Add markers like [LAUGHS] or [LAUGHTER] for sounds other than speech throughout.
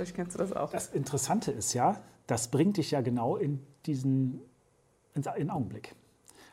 Vielleicht kennst du das auch. Das Interessante ist ja, das bringt dich ja genau in diesen in den Augenblick.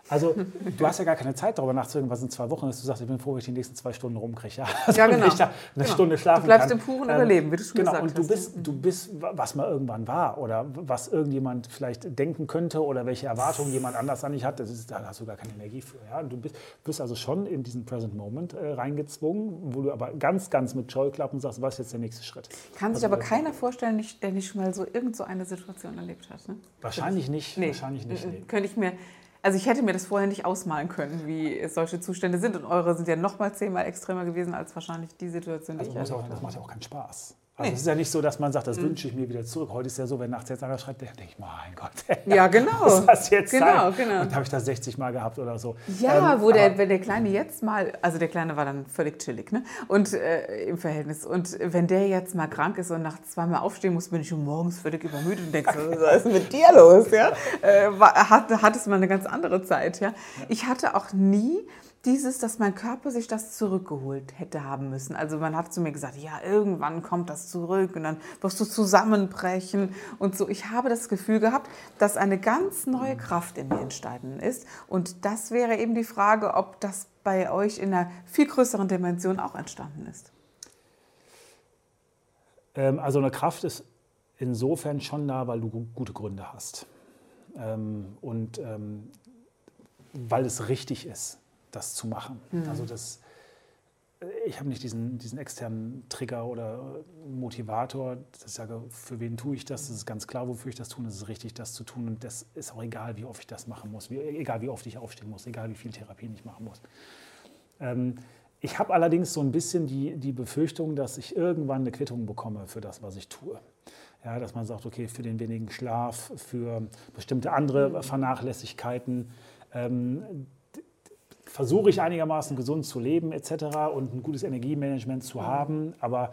Also du hast ja gar keine Zeit darüber nachzudenken, was in zwei Wochen ist. Du sagst, ich bin froh, wenn ich die nächsten zwei Stunden rumkriege. Ja, [LAUGHS] also Ja, genau. wenn ich da eine Genau. Stunde schlafen Du bleibst kann. im puren Überleben, wie du schon genau, gesagt und du hast. bist, du bist, was mal irgendwann war oder was irgendjemand vielleicht denken könnte oder welche Erwartungen jemand anders an dich hat, das ist, da hast du gar keine Energie für. Ja? Du bist, bist also schon in diesen Present Moment äh, reingezwungen, wo du aber ganz, ganz mit Scheuklappen sagst, was ist jetzt der nächste Schritt? Kann sich Also, aber keiner vorstellen, der nicht schon mal so irgend so eine Situation erlebt hat. Ne? Wahrscheinlich nicht. Nee. Wahrscheinlich nicht. Nee. Könnte ich mir, also ich hätte mir das vorher nicht ausmalen können, wie solche Zustände sind. Und eure sind ja noch mal zehnmal extremer gewesen als wahrscheinlich die Situation, die Also ich muss auch, das macht ja auch keinen Spaß. Also Nee. es ist ja nicht so, dass man sagt, das wünsche ich mir wieder zurück. Heute ist ja so, wenn nachts jetzt einer schreibt, dann denke ich, mein Gott, [LAUGHS] Ja, genau. muss das jetzt Genau, sein? genau. Und habe ich das 60 Mal gehabt oder so. Ja, Ähm, wo der, der Kleine jetzt mal, also der Kleine war dann völlig chillig, ne? Und äh, im Verhältnis. Und wenn der jetzt mal krank ist und nachts zweimal aufstehen muss, bin ich morgens völlig übermüdet und denke, so, [LAUGHS] was ist mit dir los? Ja? Äh, war, hat, hat es mal eine ganz andere Zeit, ja? Ich hatte auch nie dieses, dass mein Körper sich das zurückgeholt hätte haben müssen. Also man hat zu mir gesagt, ja, irgendwann kommt das zurück und dann wirst du zusammenbrechen und so. Ich habe das Gefühl gehabt, dass eine ganz neue Kraft in mir entstanden ist. Und das wäre eben die Frage, ob das bei euch in einer viel größeren Dimension auch entstanden ist. Ähm, also eine Kraft ist insofern schon da, weil du gu- gute Gründe hast. Ähm, und ähm, weil es richtig ist, das zu machen. Also das, äh, ich habe nicht diesen, diesen externen Trigger oder Motivator, dass ich sage, für wen tue ich das? Das ist ganz klar, wofür ich das tue. Es ist richtig, das zu tun. Und das ist auch egal, wie oft ich das machen muss. Wie, egal, wie oft ich aufstehen muss. Egal, wie viel Therapien ich machen muss. Ähm, ich habe allerdings so ein bisschen die, die Befürchtung, dass ich irgendwann eine Quittung bekomme für das, was ich tue. Ja, dass man sagt, okay, für den wenigen Schlaf, für bestimmte andere Vernachlässigkeiten ähm, versuche ich einigermaßen gesund zu leben etc. und ein gutes Energiemanagement zu haben. Aber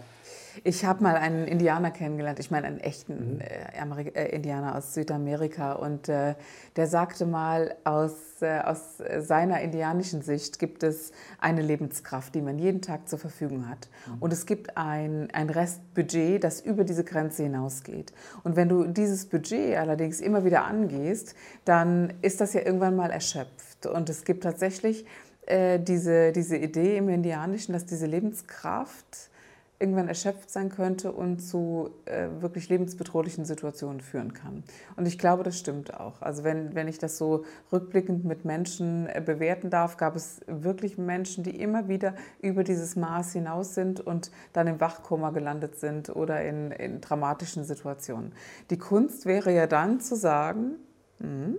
Ich habe mal einen Indianer kennengelernt, ich meine einen echten äh, Amerik äh, Indianer aus Südamerika und äh, der sagte mal, aus, äh, aus seiner indianischen Sicht gibt es eine Lebenskraft, die man jeden Tag zur Verfügung hat. Und es gibt ein, ein Restbudget, das über diese Grenze hinausgeht. Und wenn du dieses Budget allerdings immer wieder angehst, dann ist das ja irgendwann mal erschöpft. Und es gibt tatsächlich äh, diese, diese Idee im Indianischen, dass diese Lebenskraft irgendwann erschöpft sein könnte und zu äh, wirklich lebensbedrohlichen Situationen führen kann. Und ich glaube, das stimmt auch. Also wenn, wenn ich das so rückblickend mit Menschen äh, bewerten darf, gab es wirklich Menschen, die immer wieder über dieses Maß hinaus sind und dann im Wachkoma gelandet sind oder in, in dramatischen Situationen. Die Kunst wäre ja dann zu sagen, hm,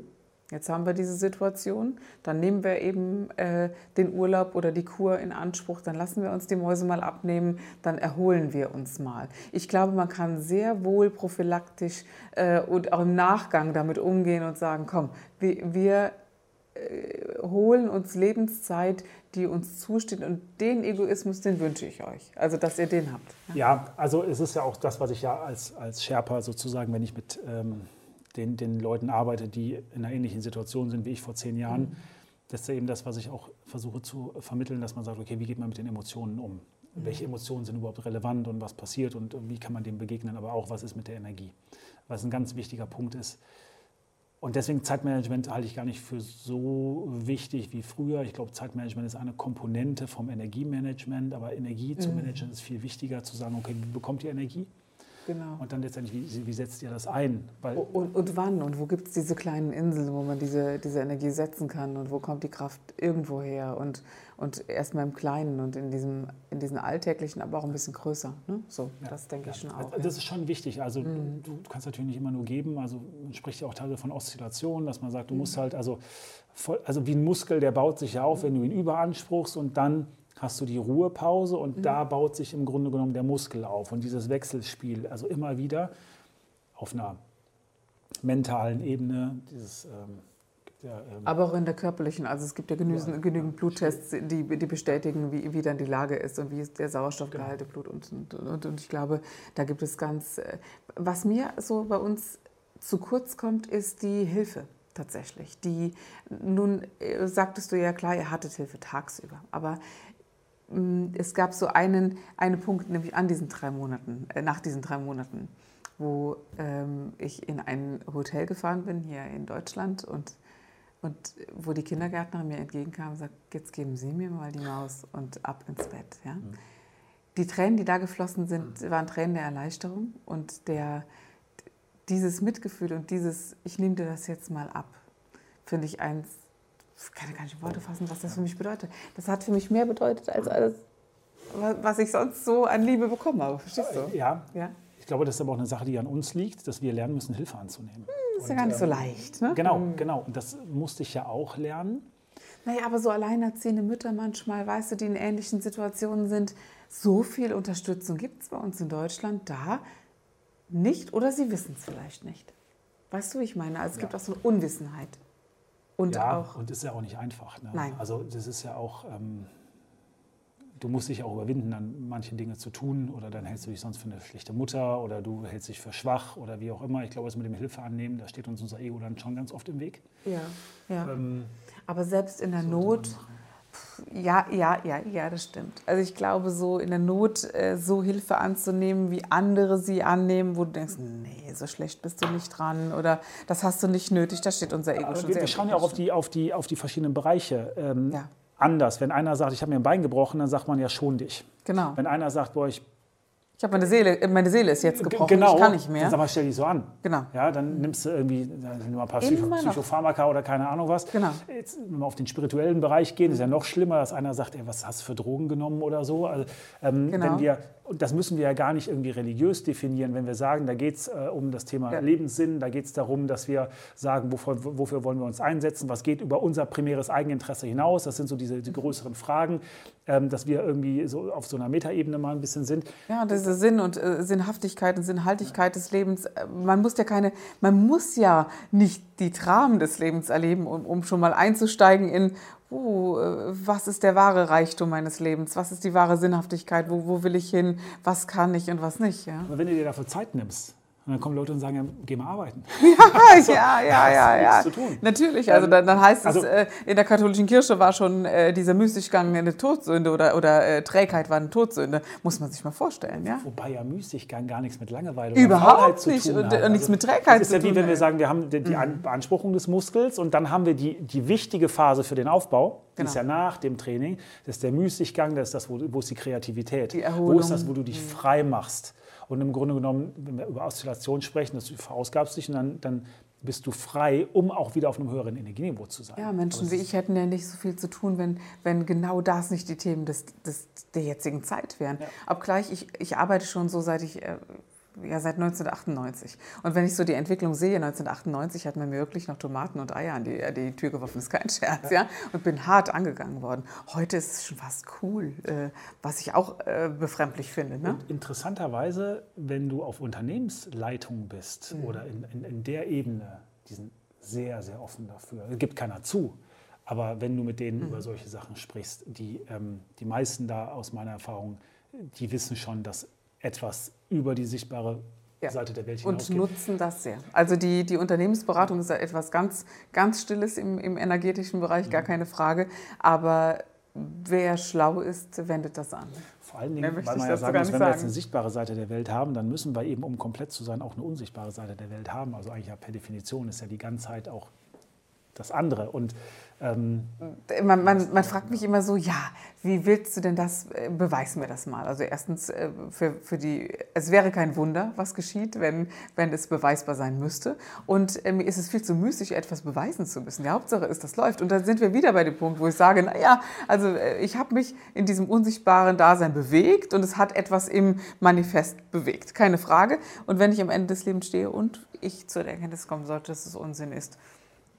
Jetzt haben wir diese Situation, dann nehmen wir eben äh, den Urlaub oder die Kur in Anspruch, dann lassen wir uns die Mäuse mal abnehmen, dann erholen wir uns mal. Ich glaube, man kann sehr wohl prophylaktisch äh, und auch im Nachgang damit umgehen und sagen, komm, wir, wir äh, holen uns Lebenszeit, die uns zusteht und den Egoismus, den wünsche ich euch. Also, dass ihr den habt. Ja, also es ist ja auch das, was ich ja als, als Sherpa sozusagen, wenn ich mit ähm, den, den Leuten arbeite, die in einer ähnlichen Situation sind wie ich vor zehn Jahren, das ist ja eben das, was ich auch versuche zu vermitteln, dass man sagt, okay, wie geht man mit den Emotionen um? Welche Emotionen sind überhaupt relevant und was passiert und wie kann man dem begegnen, aber auch, was ist mit der Energie? Was ein ganz wichtiger Punkt ist. Und deswegen Zeitmanagement halte ich gar nicht für so wichtig wie früher. Ich glaube, Zeitmanagement ist eine Komponente vom Energiemanagement, aber Energie zu managen ist viel wichtiger, zu sagen, okay, wie bekommt ihr Energie? Genau. Und dann letztendlich, wie, wie setzt ihr das ein? Weil Und, und wann? Und wo gibt es diese kleinen Inseln, wo man diese, diese Energie setzen kann? Und wo kommt die Kraft irgendwo her? Und, und erstmal im Kleinen und in diesem, in diesen alltäglichen, aber auch ein bisschen größer. Ne? So, das denke ich schon auch. Also das ist schon wichtig. Also du, du kannst natürlich nicht immer nur geben. Also man spricht ja auch teilweise von Oszillation, dass man sagt, du musst halt, also, voll, also wie ein Muskel, der baut sich ja auf, wenn du ihn überanspruchst und dann hast du die Ruhepause und mhm. da baut sich im Grunde genommen der Muskel auf. Und dieses Wechselspiel, also immer wieder auf einer mentalen Ebene, dieses. Ähm, ja, ähm Aber auch in der körperlichen. Also es gibt ja genügend, ja, genügend Bluttests, die, die bestätigen, wie, wie dann die Lage ist und wie ist der Sauerstoffgehalt im Blut. Und, und, und, und ich glaube, da gibt es ganz. Äh, was mir so bei uns zu kurz kommt, ist die Hilfe tatsächlich. Die, nun äh, sagtest du ja klar, ihr hattet Hilfe tagsüber, aber es gab so einen, einen Punkt, nämlich an diesen drei Monaten, äh, nach diesen drei Monaten, wo ähm, ich in ein Hotel gefahren bin hier in Deutschland und, und wo die Kindergärtnerin mir entgegenkam und sagte, jetzt geben Sie mir mal die Maus und ab ins Bett. Ja? Mhm. Die Tränen, die da geflossen sind, waren Tränen der Erleichterung und der, dieses Mitgefühl und dieses, ich nehme dir das jetzt mal ab, finde ich eins, ich kann gar nicht in Worte fassen, was das für mich bedeutet. Das hat für mich mehr bedeutet als alles, was ich sonst so an Liebe bekommen habe. Verstehst du? Ja. ja. Ich glaube, das ist aber auch eine Sache, die an uns liegt, dass wir lernen müssen, Hilfe anzunehmen. Hm, das ist und, ja gar nicht so ähm, leicht. Ne? Genau, hm. genau. Und das musste ich ja auch lernen. Naja, aber so alleinerziehende Mütter manchmal, weißt du, die in ähnlichen Situationen sind, so viel Unterstützung gibt es bei uns in Deutschland da nicht oder sie wissen es vielleicht nicht. Weißt du, wie ich meine? Also es ja. gibt auch so eine Unwissenheit. Und ja, auch, und ist ja auch nicht einfach. Ne? Nein. Also das ist ja auch, ähm, du musst dich auch überwinden, dann manche Dinge zu tun oder dann hältst du dich sonst für eine schlechte Mutter oder du hältst dich für schwach oder wie auch immer. Ich glaube, es mit dem Hilfe annehmen, da steht uns unser Ego dann schon ganz oft im Weg. Ja, ja. Ähm, Aber selbst in der Not ja, ja, ja, ja, das stimmt. Also ich glaube, so in der Not äh, so Hilfe anzunehmen, wie andere sie annehmen, wo du denkst, nee, so schlecht bist du nicht dran oder das hast du nicht nötig, da steht unser Ego Aber schon wir, sehr Wir schauen ja auch auf die, auf, die, auf die verschiedenen Bereiche. Ähm, ja. Anders. Wenn einer sagt, ich habe mir ein Bein gebrochen, dann sagt man ja schon dich. Genau. Wenn einer sagt, boah, ich ich habe meine Seele, äh, meine Seele ist jetzt gebrochen, genau, ich kann nicht mehr. Dann sag mal, stell dich so an. Genau. Ja, dann nimmst du irgendwie mal ein paar Psycho Psychopharmaka oder keine Ahnung was. Genau. Jetzt, wenn wir auf den spirituellen Bereich gehen, ist ja noch schlimmer, dass einer sagt, ey, was hast du für Drogen genommen oder so. Also, ähm, genau. wenn wir und das müssen wir ja gar nicht irgendwie religiös definieren, wenn wir sagen, da geht es äh, um das Thema ja. Lebenssinn, da geht es darum, dass wir sagen, wofür, wofür, wollen wir uns einsetzen, was geht über unser primäres Eigeninteresse hinaus. Das sind so diese die größeren Fragen, ähm, dass wir irgendwie so auf so einer Metaebene mal ein bisschen sind. Ja, diese Sinn und äh, Sinnhaftigkeit und Sinnhaltigkeit ja. des Lebens. Äh, man muss ja keine, man muss ja nicht die Dramen des Lebens erleben, um, um schon mal einzusteigen in, uh, was ist der wahre Reichtum meines Lebens, was ist die wahre Sinnhaftigkeit, wo, wo will ich hin, was kann ich und was nicht. Ja? Aber wenn du dir dafür Zeit nimmst, und dann kommen Leute und sagen, ja, geh mal arbeiten. [LAUGHS] Ja, [LAUGHS] also, ja, ja, ja. ja. Zu tun. Natürlich, also dann, dann heißt also, es, äh, in der katholischen Kirche war schon äh, dieser Müßiggang eine Todsünde oder, oder äh, Trägheit war eine Todsünde. Muss man sich mal vorstellen, ja. Wobei ja Müßiggang gar nichts mit Langeweile Überhaupt zu nicht. und, hat. und nichts mit Trägheit zu tun. Das ist ja wie wenn wir sagen, wir haben die, die mhm. Beanspruchung des Muskels und dann haben wir die, die wichtige Phase für den Aufbau. Die genau. ist ja nach dem Training. Das ist der Müßiggang, das ist das, wo, wo ist die Kreativität. Die Erholung. Wo ist das, wo du dich mhm. frei machst. Und im Grunde genommen, wenn wir über Oszillation sprechen, das verausgabst dich und dann, dann bist du frei, um auch wieder auf einem höheren Energieniveau zu sein. Ja, Menschen wie ich hätten ja nicht so viel zu tun, wenn, wenn genau das nicht die Themen des, des, der jetzigen Zeit wären. Ja. Obgleich, ich, ich arbeite schon so, seit ich äh, ja, seit 1998. Und wenn ich so die Entwicklung sehe, 1998 hat man mir wirklich noch Tomaten und Eier an die, an die Tür geworfen, ist kein Scherz, ja. Und bin hart angegangen worden. Heute ist es schon fast cool, äh, was ich auch äh, befremdlich finde. Ne? Und interessanterweise, wenn du auf Unternehmensleitung bist mhm. oder in, in, in der Ebene, die sind sehr, sehr offen dafür. Es gibt keiner zu. Aber wenn du mit denen mhm. über solche Sachen sprichst, die, ähm, die meisten da aus meiner Erfahrung, die wissen schon, dass etwas über die sichtbare ja. Seite der Welt hinausgeht. Und nutzen das sehr. Also die, die Unternehmensberatung ist ja etwas ganz, ganz Stilles im, im energetischen Bereich, mhm. gar keine Frage. Aber wer schlau ist, wendet das an. Vor allen Dingen, weil man ja sagen muss, wenn wir jetzt eine sichtbare Seite der Welt haben, dann müssen wir eben, um komplett zu sein, auch eine unsichtbare Seite der Welt haben. Also eigentlich ja per Definition ist ja die Ganzheit auch das andere. Und ähm, man, man, man, fragt mich immer so, ja, wie willst du denn das, äh, beweis mir das mal. Also erstens, äh, für, für die, es wäre kein Wunder, was geschieht, wenn, wenn es beweisbar sein müsste. Und äh, mir ist es viel zu müßig, etwas beweisen zu müssen. Die Hauptsache ist, das läuft. Und dann sind wir wieder bei dem Punkt, wo ich sage, naja, also ich habe mich in diesem unsichtbaren Dasein bewegt und es hat etwas im Manifest bewegt, keine Frage. Und wenn ich am Ende des Lebens stehe und ich zur Erkenntnis kommen sollte, dass es Unsinn ist,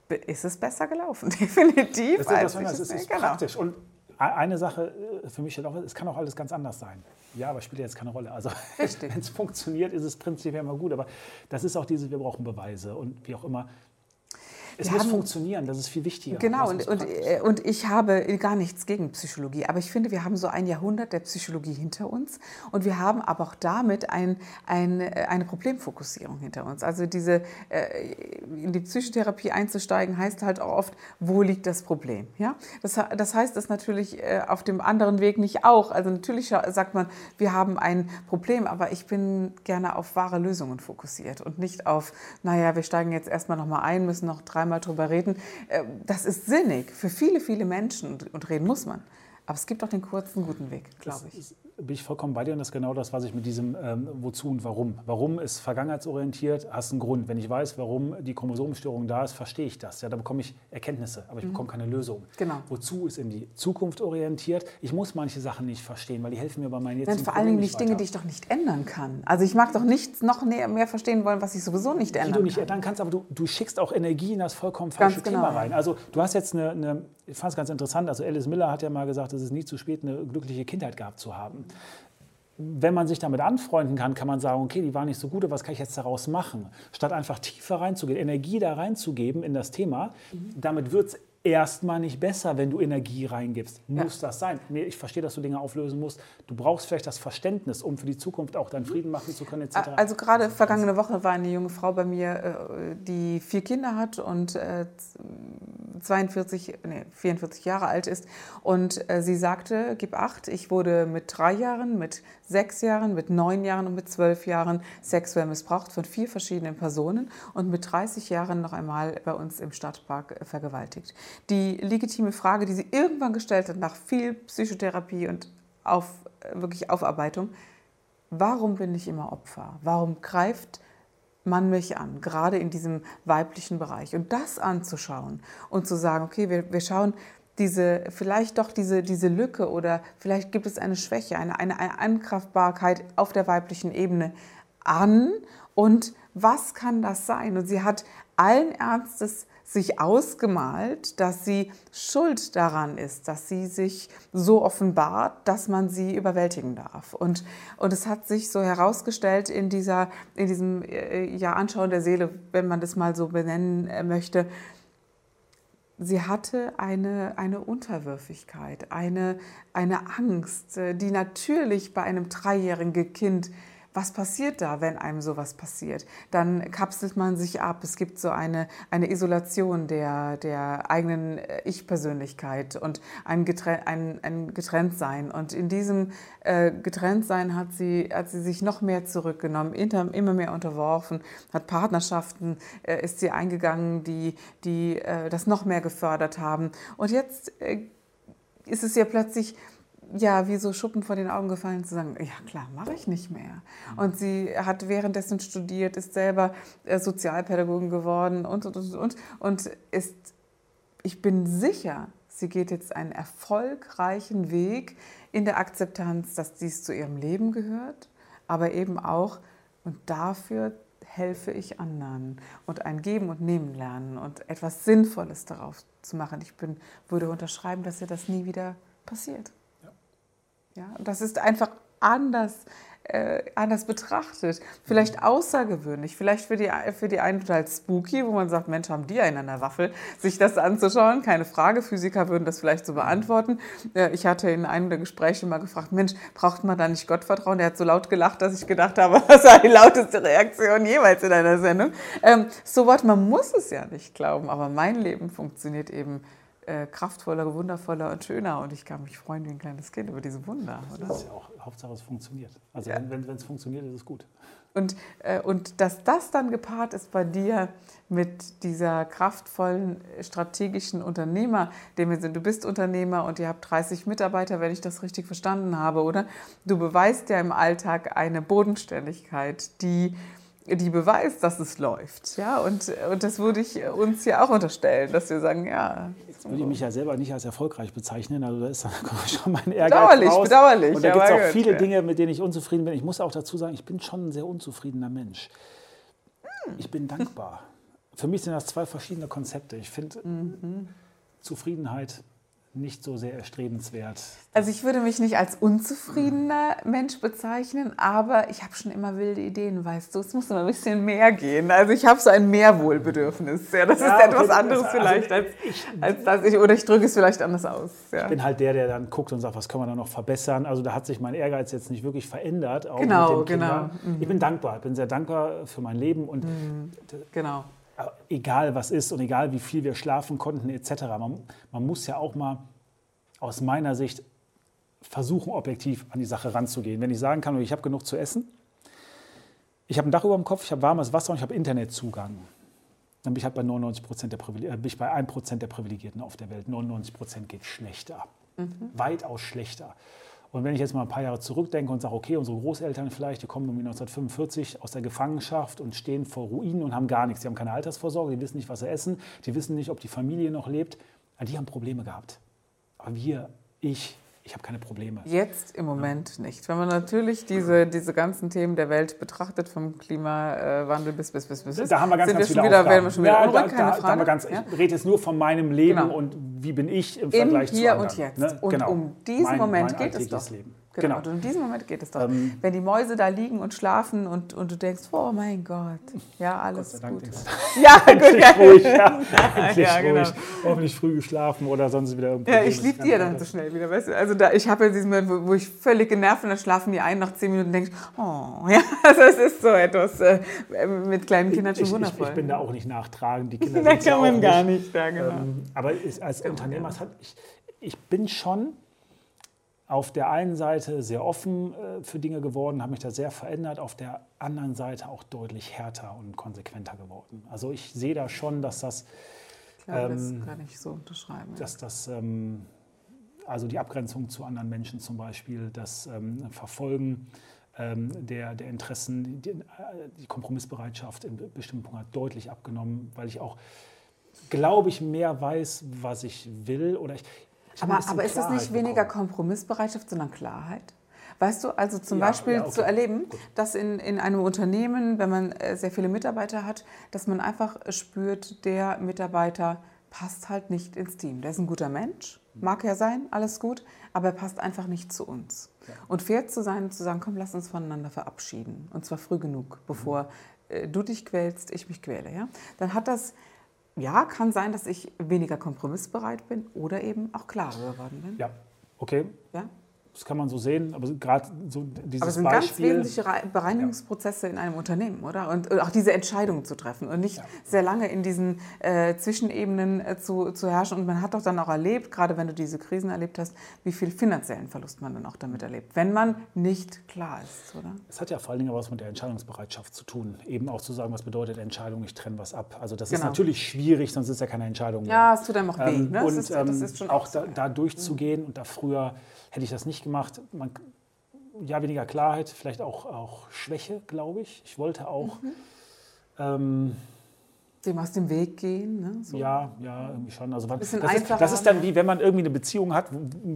ist es besser gelaufen, [LAUGHS] definitiv. Das ist, das, das ist, ist genau. praktisch. Und eine Sache äh, für mich steht auch, es kann auch alles ganz anders sein. Ja, aber spielt jetzt keine Rolle. Also [LAUGHS] wenn es funktioniert, ist es prinzipiell immer gut. Aber das ist auch diese, wir brauchen Beweise und wie auch immer. Es wir muss haben, funktionieren, das ist viel wichtiger. Genau, und, und, äh, und, ich habe gar nichts gegen Psychologie, aber ich finde, wir haben so ein Jahrhundert der Psychologie hinter uns und wir haben aber auch damit ein, ein, äh, eine Problemfokussierung hinter uns. Also diese, äh, in die Psychotherapie einzusteigen, heißt halt auch oft, wo liegt das Problem? Ja? Das, das heißt das natürlich auf dem anderen Weg nicht auch. Also natürlich sagt man, wir haben ein Problem, aber ich bin gerne auf wahre Lösungen fokussiert und nicht auf, naja, wir steigen jetzt erstmal nochmal ein, müssen noch drei einmal drüber reden. Äh, das ist sinnig für viele, viele Menschen und reden muss man. Aber es gibt auch den kurzen, guten Weg, glaube ich bin ich vollkommen bei dir und das ist genau das, was ich mit diesem ähm, Wozu und Warum. Warum ist vergangenheitsorientiert, hast einen Grund. Wenn ich weiß, warum die Chromosomenstörung da ist, verstehe ich das. Ja, da bekomme ich Erkenntnisse, aber ich mhm. bekomme keine Lösung. Genau. Wozu ist in die Zukunft orientiert. Ich muss manche Sachen nicht verstehen, weil die helfen mir bei meinen jetzigen Vor allen Dingen nicht Dinge, die ich doch nicht ändern kann. Also ich mag doch nichts noch mehr verstehen wollen, was ich sowieso nicht ändern kann. Die du nicht ändern kannst, aber du, du schickst auch Energie in das vollkommen falsche genau. Thema rein. Also du hast jetzt eine, eine ich fand es ganz interessant, also Alice Miller hat ja mal gesagt, es ist nie zu spät, eine glückliche Kindheit gehabt zu haben wenn man sich damit anfreunden kann, kann man sagen, okay, die war nicht so gut, was kann ich jetzt daraus machen? Statt einfach tiefer reinzugehen, Energie da reinzugeben in das Thema, mhm. damit wird es erstmal nicht besser, wenn du Energie reingibst. Muss ja. das sein? Ich verstehe, dass du Dinge auflösen musst. Du brauchst vielleicht das Verständnis, um für die Zukunft auch deinen Frieden machen zu können, etc. Also gerade vergangene Woche war eine junge Frau bei mir, äh, die vier Kinder hat und 42, äh, nee, 44 Jahre alt ist. Und äh, sie sagte, gib acht, ich wurde mit drei Jahren, mit sechs Jahren, mit neun Jahren und mit zwölf Jahren sexuell missbraucht von vier verschiedenen Personen und mit 30 Jahren noch einmal bei uns im Stadtpark vergewaltigt die legitime Frage, die sie irgendwann gestellt hat, nach viel Psychotherapie und auf, wirklich Aufarbeitung, warum bin ich immer Opfer? Warum greift man mich an, gerade in diesem weiblichen Bereich? Und das anzuschauen und zu sagen, okay, wir, wir schauen diese, vielleicht doch diese, diese Lücke oder vielleicht gibt es eine Schwäche, eine, eine, eine Ankraftbarkeit auf der weiblichen Ebene an und was kann das sein? Und sie hat allen Ernstes sich ausgemalt, dass sie schuld daran ist, dass sie sich so offenbart, dass man sie überwältigen darf. Und, und es hat sich so herausgestellt in, dieser, in diesem äh, ja, Anschauen der Seele, wenn man das mal so benennen äh, möchte, sie hatte eine, eine Unterwürfigkeit, eine, eine Angst, äh, die natürlich bei einem dreijährigen Kind was passiert da, wenn einem sowas passiert? Dann kapselt man sich ab. Es gibt so eine, eine Isolation der, der eigenen äh, Ich-Persönlichkeit und ein, ein, ein Getrenntsein. Und in diesem äh, Getrenntsein hat sie, hat sie sich noch mehr zurückgenommen, immer mehr unterworfen, hat Partnerschaften, äh, ist sie eingegangen, die, die äh, das noch mehr gefördert haben. Und jetzt äh, ist es ja plötzlich ja, wie so Schuppen vor den Augen gefallen zu sagen, ja klar, mache ich nicht mehr. Und sie hat währenddessen studiert, ist selber äh, Sozialpädagogin geworden und, und, und, und, und ist, ich bin sicher, sie geht jetzt einen erfolgreichen Weg in der Akzeptanz, dass dies zu ihrem Leben gehört, aber eben auch, und dafür helfe ich anderen und ein Geben und Nehmen lernen und etwas Sinnvolles darauf zu machen. Ich bin, würde unterschreiben, dass ihr das nie wieder passiert. Ja, das ist einfach anders, äh, anders betrachtet. Vielleicht außergewöhnlich, vielleicht für die, für die einen total spooky, wo man sagt, Mensch, haben die einen an der Waffel, sich das anzuschauen. Keine Frage, Physiker würden das vielleicht so beantworten. Äh, ich hatte in einem der Gespräche mal gefragt, Mensch, braucht man da nicht Gottvertrauen? Der hat so laut gelacht, dass ich gedacht habe, [LAUGHS] das war die lauteste Reaktion jemals in einer Sendung. Ähm, so was, man muss es ja nicht glauben, aber mein Leben funktioniert eben äh, kraftvoller, wundervoller und schöner. Und ich kann mich freuen wie ein kleines Kind über diese Wunder. Oder? Das ist ja auch Hauptsache, es funktioniert. Also ja. wenn es funktioniert, ist es gut. Und, äh, und dass das dann gepaart ist bei dir mit dieser kraftvollen strategischen Unternehmer, dem wir sind. Du bist Unternehmer und ihr habt 30 Mitarbeiter, wenn ich das richtig verstanden habe, oder? Du beweist ja im Alltag eine Bodenständigkeit, die die beweist, dass es läuft. Ja? Und, und das würde ich uns ja auch unterstellen, dass wir sagen, ja. Jetzt würde ich mich ja selber nicht als erfolgreich bezeichnen. Also da ist dann [LAUGHS] schon mein Ehrgeiz bedauerlich, raus. Bedauerlich, Und da gibt es auch viele ja. Dinge, mit denen ich unzufrieden bin. Ich muss auch dazu sagen, ich bin schon ein sehr unzufriedener Mensch. Hm. Ich bin dankbar. Für mich sind das zwei verschiedene Konzepte. Ich finde, mhm. Zufriedenheit nicht so sehr erstrebenswert. Also ich würde mich nicht als unzufriedener Mensch bezeichnen, aber ich habe schon immer wilde Ideen, weißt du. Es muss immer ein bisschen mehr gehen. Also ich habe so ein Mehrwohlbedürfnis. Ja, das ja, ist etwas anderes also vielleicht als, ich, als das ich, oder ich drücke es vielleicht anders aus. Ja. Ich bin halt der, der dann guckt und sagt, was können wir da noch verbessern. Also da hat sich mein Ehrgeiz jetzt nicht wirklich verändert. genau, genau. Mhm. Ich bin dankbar. Ich bin sehr dankbar für mein Leben und mhm. genau egal was ist und egal wie viel wir schlafen konnten etc. Man, man, muss ja auch mal aus meiner Sicht versuchen, objektiv an die Sache ranzugehen. Wenn ich sagen kann, ich habe genug zu essen, ich habe ein Dach über dem Kopf, ich habe warmes Wasser und ich habe Internetzugang, dann bin ich halt bei 99 Prozent der, Privileg äh, bin ich bei 1 Prozent der Privilegierten auf der Welt. 99 Prozent geht schlechter, mhm. weitaus schlechter. Und wenn ich jetzt mal ein paar Jahre zurückdenke und sage, okay, unsere Großeltern vielleicht, die kommen 1945 aus der Gefangenschaft und stehen vor Ruinen und haben gar nichts. Die haben keine Altersvorsorge, die wissen nicht, was sie essen, die wissen nicht, ob die Familie noch lebt. Die haben Probleme gehabt. Aber wir, ich, ich habe keine Probleme. Jetzt im Moment ja. nicht. Wenn man natürlich diese, diese ganzen Themen der Welt betrachtet, vom Klimawandel bis, bis, bis, bis, da haben wir ganz, sind ganz wir schon wieder, werden wir schon wieder ja, unruhig, da, da, da ganz, ja? Ich rede jetzt nur von meinem Leben genau. und wie bin ich im Vergleich Im Hier zu anderen. und jetzt. Ne? Und genau. um diesen mein, Moment mein geht es doch. Leben. Genau. genau. Und in diesem Moment geht es doch. Ähm, Wenn die Mäuse da liegen und schlafen und, und du denkst, oh mein Gott, ja, alles gut. [LAUGHS] Ja, [LAUGHS] gut. Ja. ruhig, ja. [LAUGHS] Ja, genau. ruhig. Hoffentlich früh geschlafen oder sonst wieder. Ja, ich liebe die ja dann so schnell wieder. Weißt du? Also da, ich habe ja diesen Moment, wo ich völlig genervt bin, dann schlafen die ein nach zehn Minuten und denkst, oh, ja, also es ist so etwas äh, mit kleinen Kindern schon wundervoll. Ich, ich, bin da auch nicht nachtragend. Die Kinder da kann man gar nicht, ja, genau. Ähm, aber als Unternehmer, ich, ich bin schon auf der einen Seite sehr offen äh, für Dinge geworden, habe mich da sehr verändert, auf der anderen Seite auch deutlich härter und konsequenter geworden. Also ich sehe da schon, dass das... Ich glaube, ähm, das kann ich so unterschreiben. Dass das, ähm, also die Abgrenzung zu anderen Menschen zum Beispiel, das ähm, Verfolgen ähm, der, der Interessen, die, die Kompromissbereitschaft in bestimmten Punkten hat deutlich abgenommen, weil ich auch glaube ich, mehr weiß, was ich will. Oder ich, aber, aber ist das nicht weniger Kompromissbereitschaft, sondern Klarheit? Weißt du, also zum ja, Beispiel ja, okay. zu erleben, Gut. dass in, in einem Unternehmen, wenn man äh, sehr viele Mitarbeiter hat, dass man einfach spürt, der Mitarbeiter passt halt nicht ins Team. Der ist ein guter Mensch, mag ja sein, alles gut, aber er passt einfach nicht zu uns. Ja. Und fair zu sein und zu sagen, komm, lass uns voneinander verabschieden. Und zwar früh genug, bevor mhm. Äh, du dich quälst, ich mich quäle. Ja? Dann hat das ja, kann sein, dass ich weniger kompromissbereit bin oder eben auch klarer geworden bin. Ja, okay. Ja? Das kann man so sehen, aber gerade so dieses Aber es sind Beispiel, ganz wesentliche Bereinigungsprozesse ja. in einem Unternehmen, oder? Und auch diese Entscheidungen zu treffen und nicht ja. sehr lange in diesen äh, Zwischenebenen äh, zu, zu herrschen. Und man hat doch dann auch erlebt, gerade wenn du diese Krisen erlebt hast, wie viel finanziellen Verlust man dann auch damit erlebt, wenn man nicht klar ist, oder? Es hat ja vor allen Dingen was mit der Entscheidungsbereitschaft zu tun. Eben auch zu sagen, was bedeutet Entscheidung, ich trenne was ab. Also das genau. ist natürlich schwierig, sonst ist ja keine Entscheidung mehr. Ja, es tut einem auch weh. Ähm, ne? Und ist, ähm, auch da, da durchzugehen mhm. und da früher hätte ich das nicht gemacht. Man, ja, weniger Klarheit, vielleicht auch, auch Schwäche, glaube ich. Ich wollte auch. Mhm. Ähm, dem aus dem Weg gehen. Ne? So. Ja, ja, irgendwie schon. Also man, das, ist, das, ist, dann wie, wenn man irgendwie eine Beziehung hat,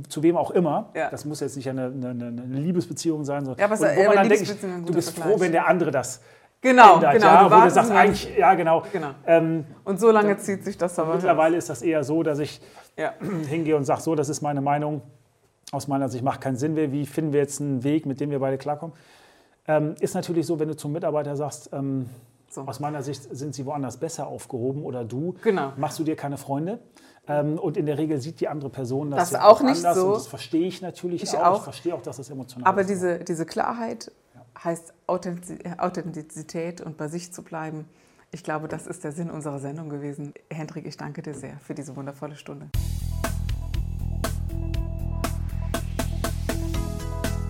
zu wem auch immer. Ja. Das muss jetzt nicht eine, eine, eine Liebesbeziehung sein. So. Ja, aber, wo man dann denkt, du bist Vergleich. froh, wenn der andere das Genau, ändert, genau. Ja, du wo du sagst, eigentlich, ja, genau. genau. Ähm, und so lange zieht sich das aber. Mittlerweile ist das eher so, dass ich ja. [CLEARS THROAT] hingehe und sage, so, das ist meine Meinung aus meiner Sicht macht keinen Sinn mehr. Wie finden wir jetzt einen Weg, mit dem wir beide klarkommen? Ähm, ist natürlich so, wenn du zum Mitarbeiter sagst, ähm, so. aus meiner Sicht sind sie woanders besser aufgehoben oder du, genau. machst du dir keine Freunde. Ähm, und in der Regel sieht die andere Person das, das auch nicht so. Und das verstehe ich natürlich ich auch. auch. Ich verstehe auch, dass das emotional Aber ist. Aber diese, diese Klarheit ja. heißt Authentizität und bei sich zu bleiben. Ich glaube, das ist der Sinn unserer Sendung gewesen. Hendrik, ich danke dir sehr für diese wundervolle Stunde.